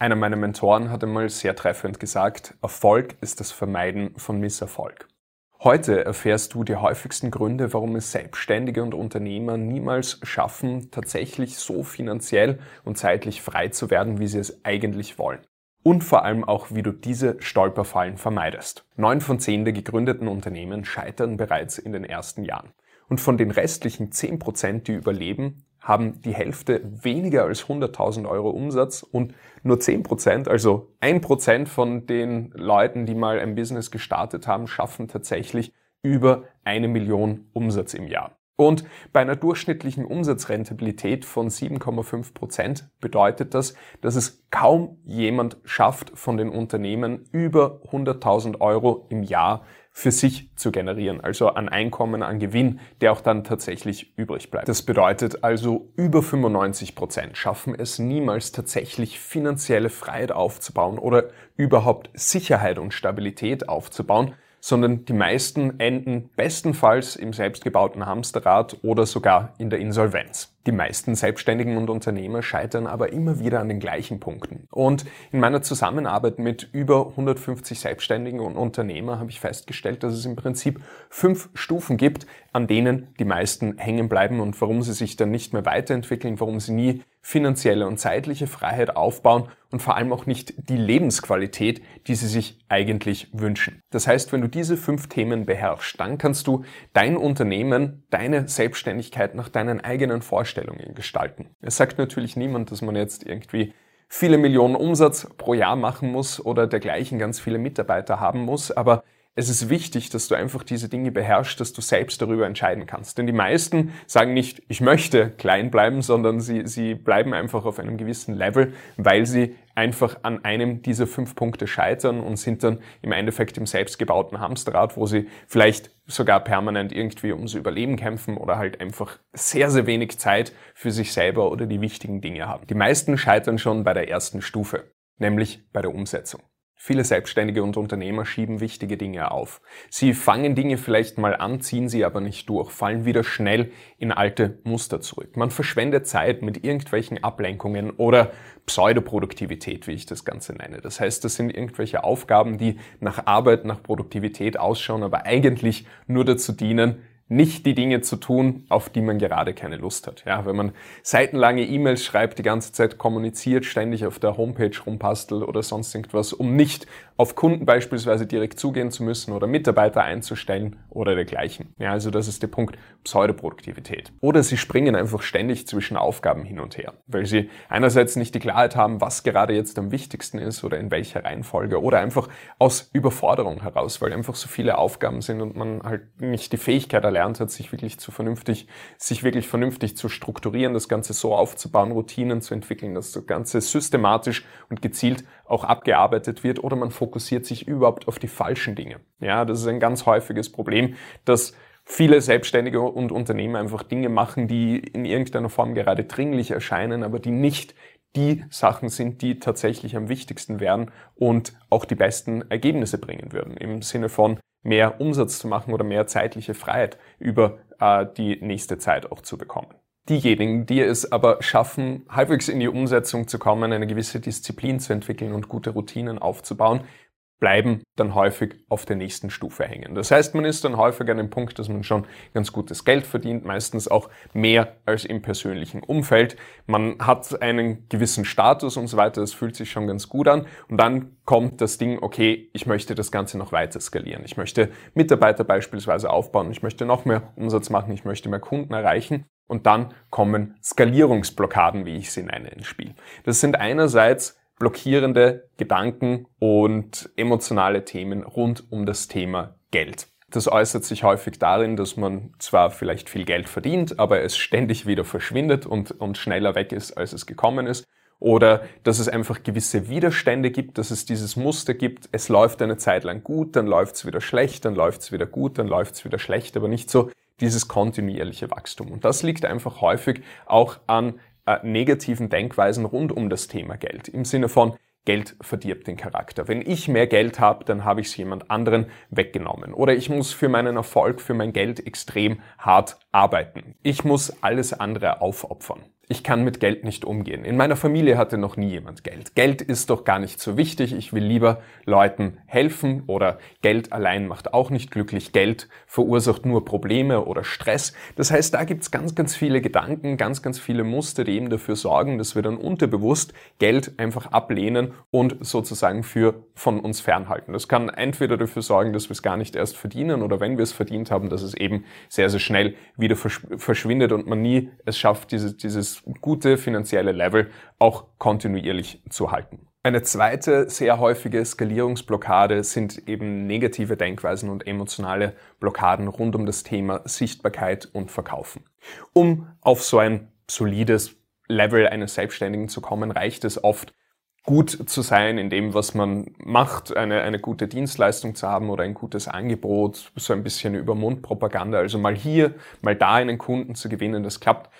Einer meiner Mentoren hat einmal sehr treffend gesagt, Erfolg ist das Vermeiden von Misserfolg. Heute erfährst du die häufigsten Gründe, warum es Selbstständige und Unternehmer niemals schaffen, tatsächlich so finanziell und zeitlich frei zu werden, wie sie es eigentlich wollen. Und vor allem auch, wie du diese Stolperfallen vermeidest. Neun von zehn der gegründeten Unternehmen scheitern bereits in den ersten Jahren. Und von den restlichen zehn Prozent, die überleben, haben die Hälfte weniger als 100.000 Euro Umsatz und nur 10 Prozent, also ein Prozent von den Leuten, die mal ein Business gestartet haben, schaffen tatsächlich über eine Million Umsatz im Jahr. Und bei einer durchschnittlichen Umsatzrentabilität von 7,5 Prozent bedeutet das, dass es kaum jemand schafft, von den Unternehmen über 100.000 Euro im Jahr für sich zu generieren, also an Einkommen, an Gewinn, der auch dann tatsächlich übrig bleibt. Das bedeutet also, über 95 Prozent schaffen es niemals tatsächlich finanzielle Freiheit aufzubauen oder überhaupt Sicherheit und Stabilität aufzubauen, sondern die meisten enden bestenfalls im selbstgebauten Hamsterrad oder sogar in der Insolvenz. Die meisten Selbstständigen und Unternehmer scheitern aber immer wieder an den gleichen Punkten. Und in meiner Zusammenarbeit mit über 150 Selbstständigen und Unternehmer habe ich festgestellt, dass es im Prinzip fünf Stufen gibt, an denen die meisten hängen bleiben und warum sie sich dann nicht mehr weiterentwickeln, warum sie nie finanzielle und zeitliche Freiheit aufbauen und vor allem auch nicht die Lebensqualität, die sie sich eigentlich wünschen. Das heißt, wenn du diese fünf Themen beherrschst, dann kannst du dein Unternehmen, deine Selbstständigkeit nach deinen eigenen Vorstellungen gestalten. Es sagt natürlich niemand, dass man jetzt irgendwie viele Millionen Umsatz pro Jahr machen muss oder dergleichen ganz viele Mitarbeiter haben muss, aber es ist wichtig, dass du einfach diese Dinge beherrschst, dass du selbst darüber entscheiden kannst. Denn die meisten sagen nicht, ich möchte klein bleiben, sondern sie, sie bleiben einfach auf einem gewissen Level, weil sie einfach an einem dieser fünf Punkte scheitern und sind dann im Endeffekt im selbstgebauten Hamsterrad, wo sie vielleicht sogar permanent irgendwie ums Überleben kämpfen oder halt einfach sehr, sehr wenig Zeit für sich selber oder die wichtigen Dinge haben. Die meisten scheitern schon bei der ersten Stufe, nämlich bei der Umsetzung. Viele Selbstständige und Unternehmer schieben wichtige Dinge auf. Sie fangen Dinge vielleicht mal an, ziehen sie aber nicht durch, fallen wieder schnell in alte Muster zurück. Man verschwendet Zeit mit irgendwelchen Ablenkungen oder Pseudoproduktivität, wie ich das Ganze nenne. Das heißt, das sind irgendwelche Aufgaben, die nach Arbeit, nach Produktivität ausschauen, aber eigentlich nur dazu dienen, nicht die Dinge zu tun, auf die man gerade keine Lust hat. Ja, wenn man seitenlange E-Mails schreibt, die ganze Zeit kommuniziert, ständig auf der Homepage rumpastelt oder sonst irgendwas, um nicht auf Kunden beispielsweise direkt zugehen zu müssen oder Mitarbeiter einzustellen oder dergleichen. Ja, also das ist der Punkt Pseudoproduktivität. Oder sie springen einfach ständig zwischen Aufgaben hin und her, weil sie einerseits nicht die Klarheit haben, was gerade jetzt am wichtigsten ist oder in welcher Reihenfolge oder einfach aus Überforderung heraus, weil einfach so viele Aufgaben sind und man halt nicht die Fähigkeit erlernt hat, sich wirklich zu vernünftig, sich wirklich vernünftig zu strukturieren, das Ganze so aufzubauen, Routinen zu entwickeln, dass das Ganze systematisch und gezielt auch abgearbeitet wird oder man fokussiert sich überhaupt auf die falschen Dinge. Ja, das ist ein ganz häufiges Problem, dass viele Selbstständige und Unternehmer einfach Dinge machen, die in irgendeiner Form gerade dringlich erscheinen, aber die nicht die Sachen sind, die tatsächlich am wichtigsten wären und auch die besten Ergebnisse bringen würden. Im Sinne von mehr Umsatz zu machen oder mehr zeitliche Freiheit über äh, die nächste Zeit auch zu bekommen. Diejenigen, die es aber schaffen, halbwegs in die Umsetzung zu kommen, eine gewisse Disziplin zu entwickeln und gute Routinen aufzubauen, bleiben dann häufig auf der nächsten Stufe hängen. Das heißt, man ist dann häufig an dem Punkt, dass man schon ganz gutes Geld verdient, meistens auch mehr als im persönlichen Umfeld. Man hat einen gewissen Status und so weiter, das fühlt sich schon ganz gut an. Und dann kommt das Ding, okay, ich möchte das Ganze noch weiter skalieren. Ich möchte Mitarbeiter beispielsweise aufbauen, ich möchte noch mehr Umsatz machen, ich möchte mehr Kunden erreichen. Und dann kommen Skalierungsblockaden, wie ich sie nenne, ins Spiel. Das sind einerseits blockierende Gedanken und emotionale Themen rund um das Thema Geld. Das äußert sich häufig darin, dass man zwar vielleicht viel Geld verdient, aber es ständig wieder verschwindet und, und schneller weg ist, als es gekommen ist. Oder dass es einfach gewisse Widerstände gibt, dass es dieses Muster gibt, es läuft eine Zeit lang gut, dann läuft es wieder schlecht, dann läuft es wieder gut, dann läuft es wieder schlecht, aber nicht so dieses kontinuierliche Wachstum. Und das liegt einfach häufig auch an äh, negativen Denkweisen rund um das Thema Geld. Im Sinne von, Geld verdirbt den Charakter. Wenn ich mehr Geld habe, dann habe ich es jemand anderen weggenommen. Oder ich muss für meinen Erfolg, für mein Geld extrem hart arbeiten. Ich muss alles andere aufopfern. Ich kann mit Geld nicht umgehen. In meiner Familie hatte noch nie jemand Geld. Geld ist doch gar nicht so wichtig. Ich will lieber Leuten helfen oder Geld allein macht auch nicht glücklich. Geld verursacht nur Probleme oder Stress. Das heißt, da gibt's ganz, ganz viele Gedanken, ganz, ganz viele Muster, die eben dafür sorgen, dass wir dann unterbewusst Geld einfach ablehnen und sozusagen für von uns fernhalten. Das kann entweder dafür sorgen, dass wir es gar nicht erst verdienen oder wenn wir es verdient haben, dass es eben sehr, sehr schnell wieder verschwindet und man nie es schafft, dieses, dieses gute finanzielle Level auch kontinuierlich zu halten. Eine zweite sehr häufige Skalierungsblockade sind eben negative Denkweisen und emotionale Blockaden rund um das Thema Sichtbarkeit und Verkaufen. Um auf so ein solides Level eines Selbstständigen zu kommen, reicht es oft, gut zu sein in dem, was man macht, eine, eine gute Dienstleistung zu haben oder ein gutes Angebot, so ein bisschen über Mundpropaganda, also mal hier, mal da einen Kunden zu gewinnen, das klappt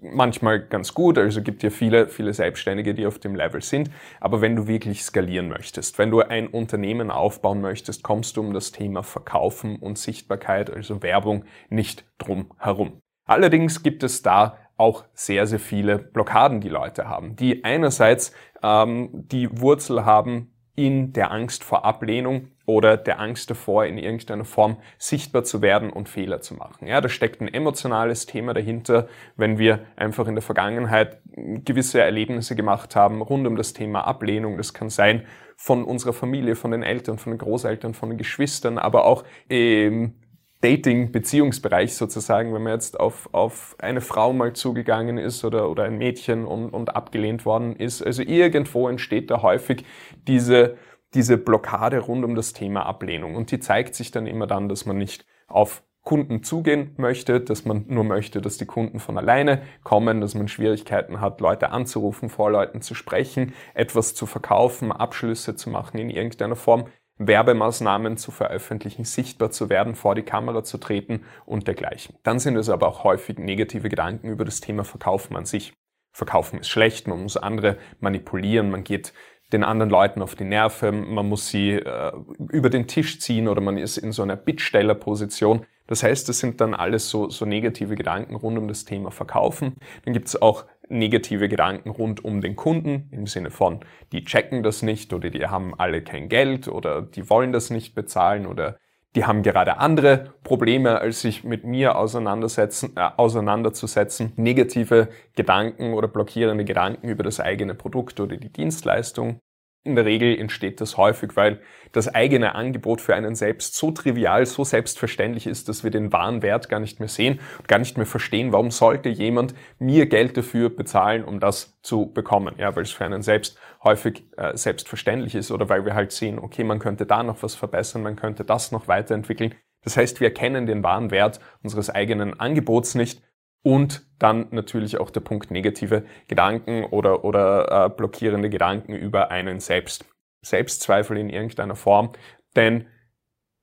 manchmal ganz gut, also gibt ja viele, viele Selbstständige, die auf dem Level sind. Aber wenn du wirklich skalieren möchtest, wenn du ein Unternehmen aufbauen möchtest, kommst du um das Thema Verkaufen und Sichtbarkeit, also Werbung, nicht drum herum. Allerdings gibt es da auch sehr, sehr viele Blockaden, die Leute haben, die einerseits ähm, die Wurzel haben in der Angst vor Ablehnung oder der Angst davor, in irgendeiner Form sichtbar zu werden und Fehler zu machen. Ja, da steckt ein emotionales Thema dahinter, wenn wir einfach in der Vergangenheit gewisse Erlebnisse gemacht haben rund um das Thema Ablehnung. Das kann sein von unserer Familie, von den Eltern, von den Großeltern, von den Geschwistern, aber auch im Dating-Beziehungsbereich sozusagen, wenn man jetzt auf, auf eine Frau mal zugegangen ist oder, oder ein Mädchen und, und abgelehnt worden ist. Also irgendwo entsteht da häufig diese, diese Blockade rund um das Thema Ablehnung. Und die zeigt sich dann immer dann, dass man nicht auf Kunden zugehen möchte, dass man nur möchte, dass die Kunden von alleine kommen, dass man Schwierigkeiten hat, Leute anzurufen, vor Leuten zu sprechen, etwas zu verkaufen, Abschlüsse zu machen in irgendeiner Form, Werbemaßnahmen zu veröffentlichen, sichtbar zu werden, vor die Kamera zu treten und dergleichen. Dann sind es aber auch häufig negative Gedanken über das Thema Verkaufen an sich. Verkaufen ist schlecht, man muss andere manipulieren, man geht den anderen Leuten auf die Nerven, man muss sie äh, über den Tisch ziehen oder man ist in so einer Bittstellerposition. Das heißt, das sind dann alles so, so negative Gedanken rund um das Thema Verkaufen. Dann gibt es auch negative Gedanken rund um den Kunden im Sinne von, die checken das nicht oder die haben alle kein Geld oder die wollen das nicht bezahlen oder die haben gerade andere Probleme, als sich mit mir auseinandersetzen, äh, auseinanderzusetzen. Negative Gedanken oder blockierende Gedanken über das eigene Produkt oder die Dienstleistung. In der Regel entsteht das häufig, weil das eigene Angebot für einen selbst so trivial, so selbstverständlich ist, dass wir den wahren Wert gar nicht mehr sehen und gar nicht mehr verstehen, warum sollte jemand mir Geld dafür bezahlen, um das zu bekommen. Ja, weil es für einen selbst häufig äh, selbstverständlich ist oder weil wir halt sehen, okay, man könnte da noch was verbessern, man könnte das noch weiterentwickeln. Das heißt, wir erkennen den wahren Wert unseres eigenen Angebots nicht und dann natürlich auch der Punkt negative Gedanken oder, oder äh, blockierende Gedanken über einen selbst. Selbstzweifel in irgendeiner Form. Denn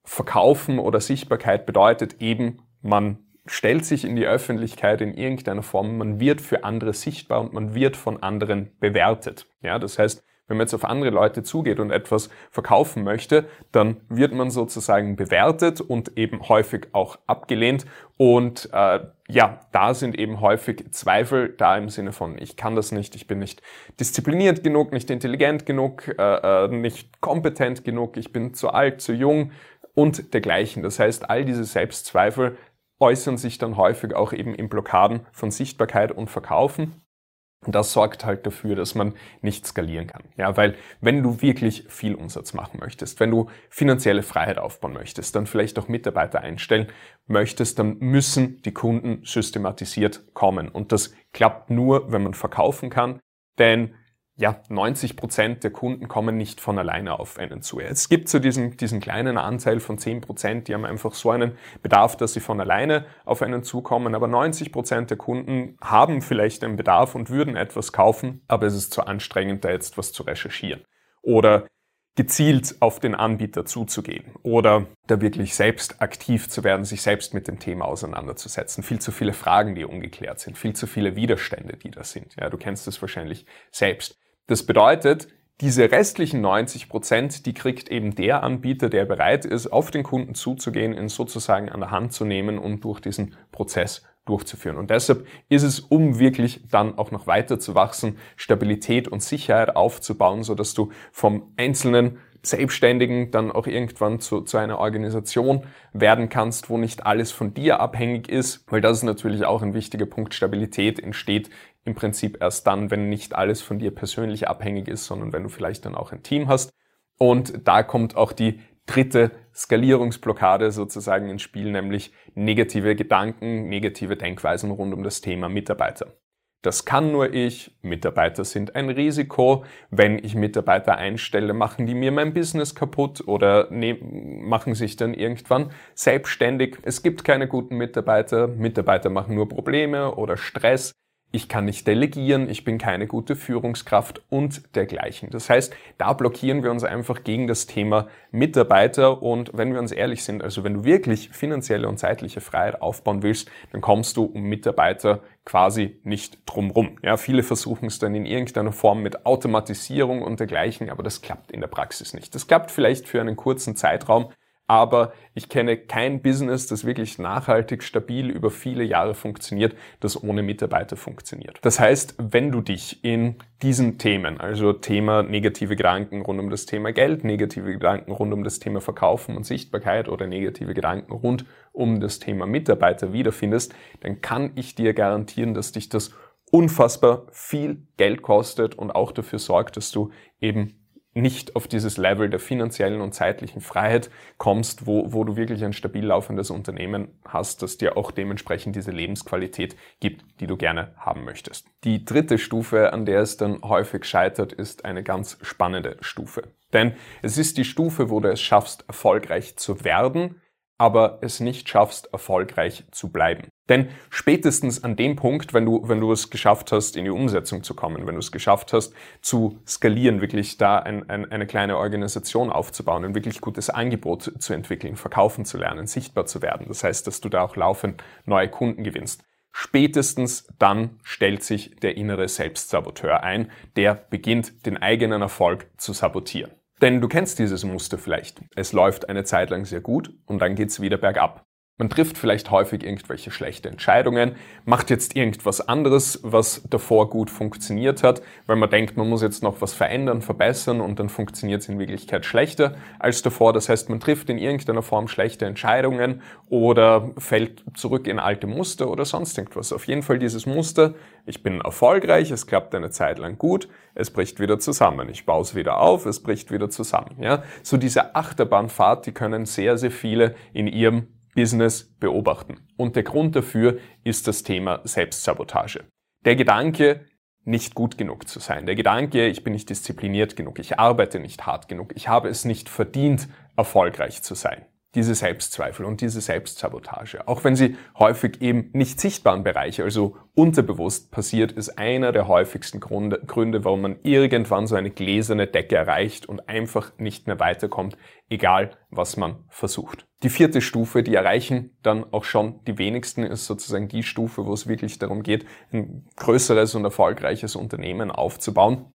Verkaufen oder Sichtbarkeit bedeutet eben, man stellt sich in die Öffentlichkeit in irgendeiner Form, man wird für andere sichtbar und man wird von anderen bewertet. Ja, das heißt, wenn man jetzt auf andere Leute zugeht und etwas verkaufen möchte, dann wird man sozusagen bewertet und eben häufig auch abgelehnt. Und äh, ja, da sind eben häufig Zweifel da im Sinne von, ich kann das nicht, ich bin nicht diszipliniert genug, nicht intelligent genug, äh, äh, nicht kompetent genug, ich bin zu alt, zu jung und dergleichen. Das heißt, all diese Selbstzweifel äußern sich dann häufig auch eben in Blockaden von Sichtbarkeit und Verkaufen. Das sorgt halt dafür, dass man nicht skalieren kann. Ja, weil wenn du wirklich viel Umsatz machen möchtest, wenn du finanzielle Freiheit aufbauen möchtest, dann vielleicht auch Mitarbeiter einstellen möchtest, dann müssen die Kunden systematisiert kommen. Und das klappt nur, wenn man verkaufen kann. Denn ja, 90 Prozent der Kunden kommen nicht von alleine auf einen zu. Es gibt so diesen, diesen kleinen Anteil von 10 Prozent, die haben einfach so einen Bedarf, dass sie von alleine auf einen zukommen. Aber 90 Prozent der Kunden haben vielleicht einen Bedarf und würden etwas kaufen, aber es ist zu anstrengend, da jetzt was zu recherchieren. Oder gezielt auf den Anbieter zuzugehen oder da wirklich selbst aktiv zu werden, sich selbst mit dem Thema auseinanderzusetzen. Viel zu viele Fragen, die ungeklärt sind, viel zu viele Widerstände, die da sind. Ja, du kennst es wahrscheinlich selbst. Das bedeutet, Diese restlichen 90 Prozent, die kriegt eben der Anbieter, der bereit ist, auf den Kunden zuzugehen, ihn sozusagen an der Hand zu nehmen und durch diesen Prozess durchzuführen. Und deshalb ist es, um wirklich dann auch noch weiter zu wachsen, Stabilität und Sicherheit aufzubauen, so dass du vom einzelnen Selbstständigen dann auch irgendwann zu, zu einer Organisation werden kannst, wo nicht alles von dir abhängig ist, weil das ist natürlich auch ein wichtiger Punkt. Stabilität entsteht im Prinzip erst dann, wenn nicht alles von dir persönlich abhängig ist, sondern wenn du vielleicht dann auch ein Team hast. Und da kommt auch die dritte Skalierungsblockade sozusagen ins Spiel, nämlich negative Gedanken, negative Denkweisen rund um das Thema Mitarbeiter. Das kann nur ich. Mitarbeiter sind ein Risiko. Wenn ich Mitarbeiter einstelle, machen die mir mein Business kaputt oder ne machen sich dann irgendwann selbstständig. Es gibt keine guten Mitarbeiter. Mitarbeiter machen nur Probleme oder Stress ich kann nicht delegieren, ich bin keine gute Führungskraft und dergleichen. Das heißt, da blockieren wir uns einfach gegen das Thema Mitarbeiter und wenn wir uns ehrlich sind, also wenn du wirklich finanzielle und zeitliche Freiheit aufbauen willst, dann kommst du um Mitarbeiter quasi nicht drumrum. Ja, viele versuchen es dann in irgendeiner Form mit Automatisierung und dergleichen, aber das klappt in der Praxis nicht. Das klappt vielleicht für einen kurzen Zeitraum, aber ich kenne kein Business, das wirklich nachhaltig, stabil über viele Jahre funktioniert, das ohne Mitarbeiter funktioniert. Das heißt, wenn du dich in diesen Themen, also Thema negative Gedanken rund um das Thema Geld, negative Gedanken rund um das Thema Verkaufen und Sichtbarkeit oder negative Gedanken rund um das Thema Mitarbeiter wiederfindest, dann kann ich dir garantieren, dass dich das unfassbar viel Geld kostet und auch dafür sorgt, dass du eben nicht auf dieses Level der finanziellen und zeitlichen Freiheit kommst, wo, wo du wirklich ein stabil laufendes Unternehmen hast, das dir auch dementsprechend diese Lebensqualität gibt, die du gerne haben möchtest. Die dritte Stufe, an der es dann häufig scheitert, ist eine ganz spannende Stufe. Denn es ist die Stufe, wo du es schaffst, erfolgreich zu werden, aber es nicht schaffst, erfolgreich zu bleiben. Denn spätestens an dem Punkt, wenn du, wenn du es geschafft hast, in die Umsetzung zu kommen, wenn du es geschafft hast, zu skalieren, wirklich da ein, ein, eine kleine Organisation aufzubauen, ein wirklich gutes Angebot zu entwickeln, verkaufen zu lernen, sichtbar zu werden. Das heißt, dass du da auch laufend neue Kunden gewinnst. Spätestens dann stellt sich der innere Selbstsaboteur ein, der beginnt, den eigenen Erfolg zu sabotieren. Denn du kennst dieses Muster vielleicht. Es läuft eine Zeit lang sehr gut und dann geht's wieder bergab. Man trifft vielleicht häufig irgendwelche schlechte Entscheidungen, macht jetzt irgendwas anderes, was davor gut funktioniert hat, weil man denkt, man muss jetzt noch was verändern, verbessern und dann funktioniert es in Wirklichkeit schlechter als davor. Das heißt, man trifft in irgendeiner Form schlechte Entscheidungen oder fällt zurück in alte Muster oder sonst irgendwas. Auf jeden Fall dieses Muster, ich bin erfolgreich, es klappt eine Zeit lang gut, es bricht wieder zusammen. Ich baue es wieder auf, es bricht wieder zusammen. Ja? So diese Achterbahnfahrt, die können sehr, sehr viele in ihrem Business beobachten. Und der Grund dafür ist das Thema Selbstsabotage. Der Gedanke, nicht gut genug zu sein. Der Gedanke, ich bin nicht diszipliniert genug, ich arbeite nicht hart genug, ich habe es nicht verdient, erfolgreich zu sein diese Selbstzweifel und diese Selbstsabotage, auch wenn sie häufig eben nicht sichtbaren Bereiche, also unterbewusst passiert, ist einer der häufigsten Gründe, Gründe, warum man irgendwann so eine gläserne Decke erreicht und einfach nicht mehr weiterkommt, egal was man versucht. Die vierte Stufe, die erreichen dann auch schon die wenigsten, ist sozusagen die Stufe, wo es wirklich darum geht, ein größeres und erfolgreiches Unternehmen aufzubauen.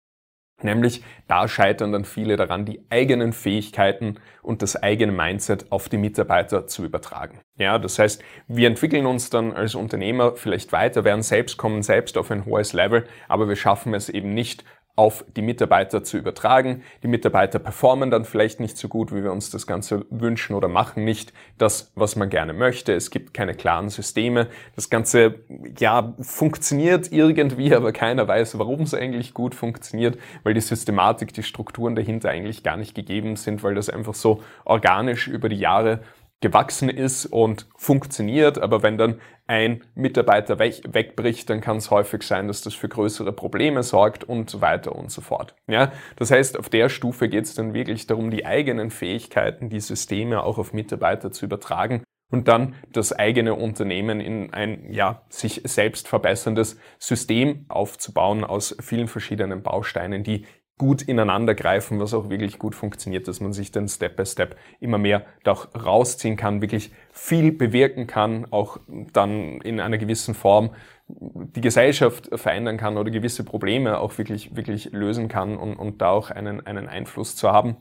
Nämlich, da scheitern dann viele daran, die eigenen Fähigkeiten und das eigene Mindset auf die Mitarbeiter zu übertragen. Ja, das heißt, wir entwickeln uns dann als Unternehmer vielleicht weiter, werden selbst kommen, selbst auf ein hohes Level, aber wir schaffen es eben nicht, auf die Mitarbeiter zu übertragen. Die Mitarbeiter performen dann vielleicht nicht so gut, wie wir uns das Ganze wünschen oder machen nicht das, was man gerne möchte. Es gibt keine klaren Systeme. Das Ganze, ja, funktioniert irgendwie, aber keiner weiß, warum es eigentlich gut funktioniert, weil die Systematik, die Strukturen dahinter eigentlich gar nicht gegeben sind, weil das einfach so organisch über die Jahre gewachsen ist und funktioniert, aber wenn dann ein Mitarbeiter weg, wegbricht, dann kann es häufig sein, dass das für größere Probleme sorgt und so weiter und so fort. Ja, das heißt, auf der Stufe geht es dann wirklich darum, die eigenen Fähigkeiten, die Systeme auch auf Mitarbeiter zu übertragen und dann das eigene Unternehmen in ein ja sich selbst verbesserndes System aufzubauen aus vielen verschiedenen Bausteinen, die gut ineinander greifen, was auch wirklich gut funktioniert, dass man sich dann Step by Step immer mehr da auch rausziehen kann, wirklich viel bewirken kann, auch dann in einer gewissen Form die Gesellschaft verändern kann oder gewisse Probleme auch wirklich, wirklich lösen kann und, und da auch einen, einen Einfluss zu haben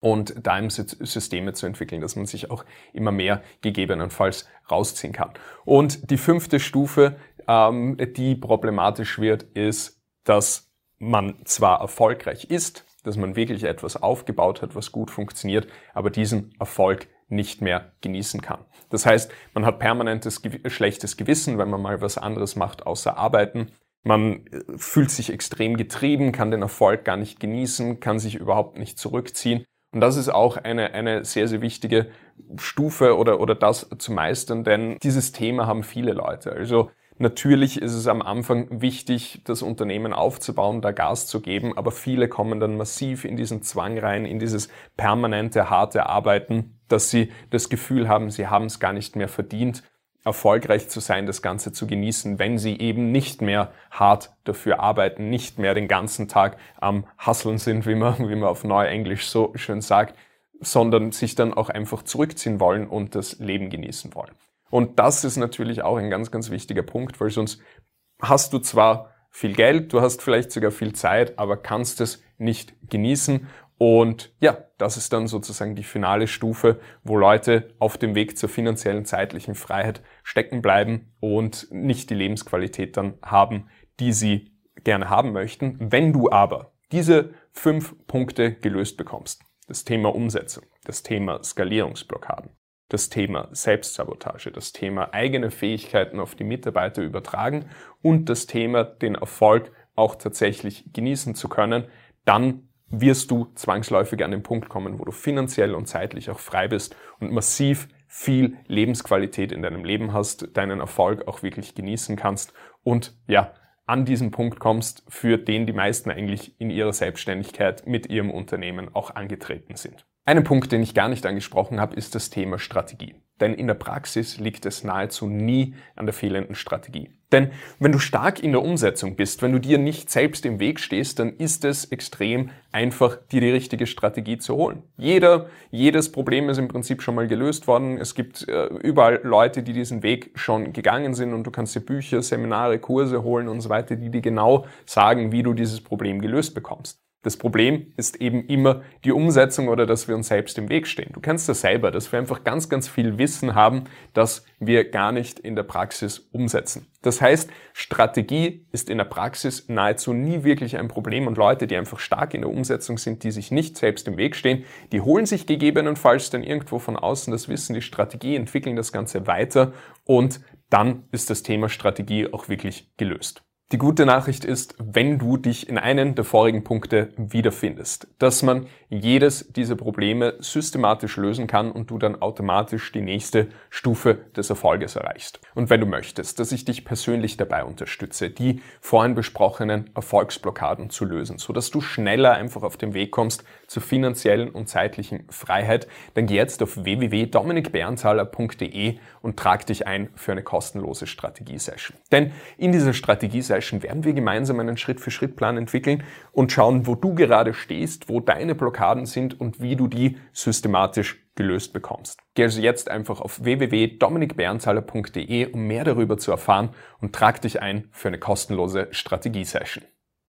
und da im Systeme zu entwickeln, dass man sich auch immer mehr gegebenenfalls rausziehen kann. Und die fünfte Stufe, ähm, die problematisch wird, ist, dass man zwar erfolgreich ist, dass man wirklich etwas aufgebaut hat, was gut funktioniert, aber diesen Erfolg nicht mehr genießen kann. Das heißt, man hat permanentes schlechtes Gewissen, wenn man mal was anderes macht außer arbeiten. Man äh, fühlt sich extrem getrieben, kann den Erfolg gar nicht genießen, kann sich überhaupt nicht zurückziehen. Und das ist auch eine, eine sehr, sehr wichtige Stufe oder, oder das zu meistern, denn dieses Thema haben viele Leute. Also Natürlich ist es am Anfang wichtig, das Unternehmen aufzubauen, da Gas zu geben, aber viele kommen dann massiv in diesen Zwang rein, in dieses permanente, harte Arbeiten, dass sie das Gefühl haben, sie haben es gar nicht mehr verdient, erfolgreich zu sein, das Ganze zu genießen, wenn sie eben nicht mehr hart dafür arbeiten, nicht mehr den ganzen Tag am Hasseln sind, wie man, wie man auf Neuenglisch so schön sagt, sondern sich dann auch einfach zurückziehen wollen und das Leben genießen wollen. Und das ist natürlich auch ein ganz, ganz wichtiger Punkt, weil sonst hast du zwar viel Geld, du hast vielleicht sogar viel Zeit, aber kannst es nicht genießen. Und ja, das ist dann sozusagen die finale Stufe, wo Leute auf dem Weg zur finanziellen zeitlichen Freiheit stecken bleiben und nicht die Lebensqualität dann haben, die sie gerne haben möchten. Wenn du aber diese fünf Punkte gelöst bekommst, das Thema Umsetzung, das Thema Skalierungsblockaden, das Thema Selbstsabotage, das Thema eigene Fähigkeiten auf die Mitarbeiter übertragen und das Thema den Erfolg auch tatsächlich genießen zu können, dann wirst du zwangsläufig an den Punkt kommen, wo du finanziell und zeitlich auch frei bist und massiv viel Lebensqualität in deinem Leben hast, deinen Erfolg auch wirklich genießen kannst und ja, an diesen Punkt kommst, für den die meisten eigentlich in ihrer Selbstständigkeit mit ihrem Unternehmen auch angetreten sind. Einen Punkt, den ich gar nicht angesprochen habe, ist das Thema Strategie. Denn in der Praxis liegt es nahezu nie an der fehlenden Strategie. Denn wenn du stark in der Umsetzung bist, wenn du dir nicht selbst im Weg stehst, dann ist es extrem einfach, dir die richtige Strategie zu holen. Jeder, jedes Problem ist im Prinzip schon mal gelöst worden. Es gibt äh, überall Leute, die diesen Weg schon gegangen sind und du kannst dir Bücher, Seminare, Kurse holen und so weiter, die dir genau sagen, wie du dieses Problem gelöst bekommst. Das Problem ist eben immer die Umsetzung oder dass wir uns selbst im Weg stehen. Du kennst das selber, dass wir einfach ganz, ganz viel Wissen haben, das wir gar nicht in der Praxis umsetzen. Das heißt, Strategie ist in der Praxis nahezu nie wirklich ein Problem und Leute, die einfach stark in der Umsetzung sind, die sich nicht selbst im Weg stehen, die holen sich gegebenenfalls dann irgendwo von außen das Wissen, die Strategie, entwickeln das Ganze weiter und dann ist das Thema Strategie auch wirklich gelöst. Die gute Nachricht ist, wenn du dich in einen der vorigen Punkte wiederfindest, dass man jedes dieser Probleme systematisch lösen kann und du dann automatisch die nächste Stufe des Erfolges erreichst. Und wenn du möchtest, dass ich dich persönlich dabei unterstütze, die vorhin besprochenen Erfolgsblockaden zu lösen, so dass du schneller einfach auf den Weg kommst zur finanziellen und zeitlichen Freiheit, dann geh jetzt auf www.dominikberntaler.de und trag dich ein für eine kostenlose Strategiesession. Denn in dieser Strategiesession Session werden wir gemeinsam einen Schritt-für-Schritt-Plan entwickeln und schauen, wo du gerade stehst, wo deine Blockaden sind und wie du die systematisch gelöst bekommst. Geh also jetzt einfach auf www.dominikberntaler.de, um mehr darüber zu erfahren und trag dich ein für eine kostenlose Strategiesession.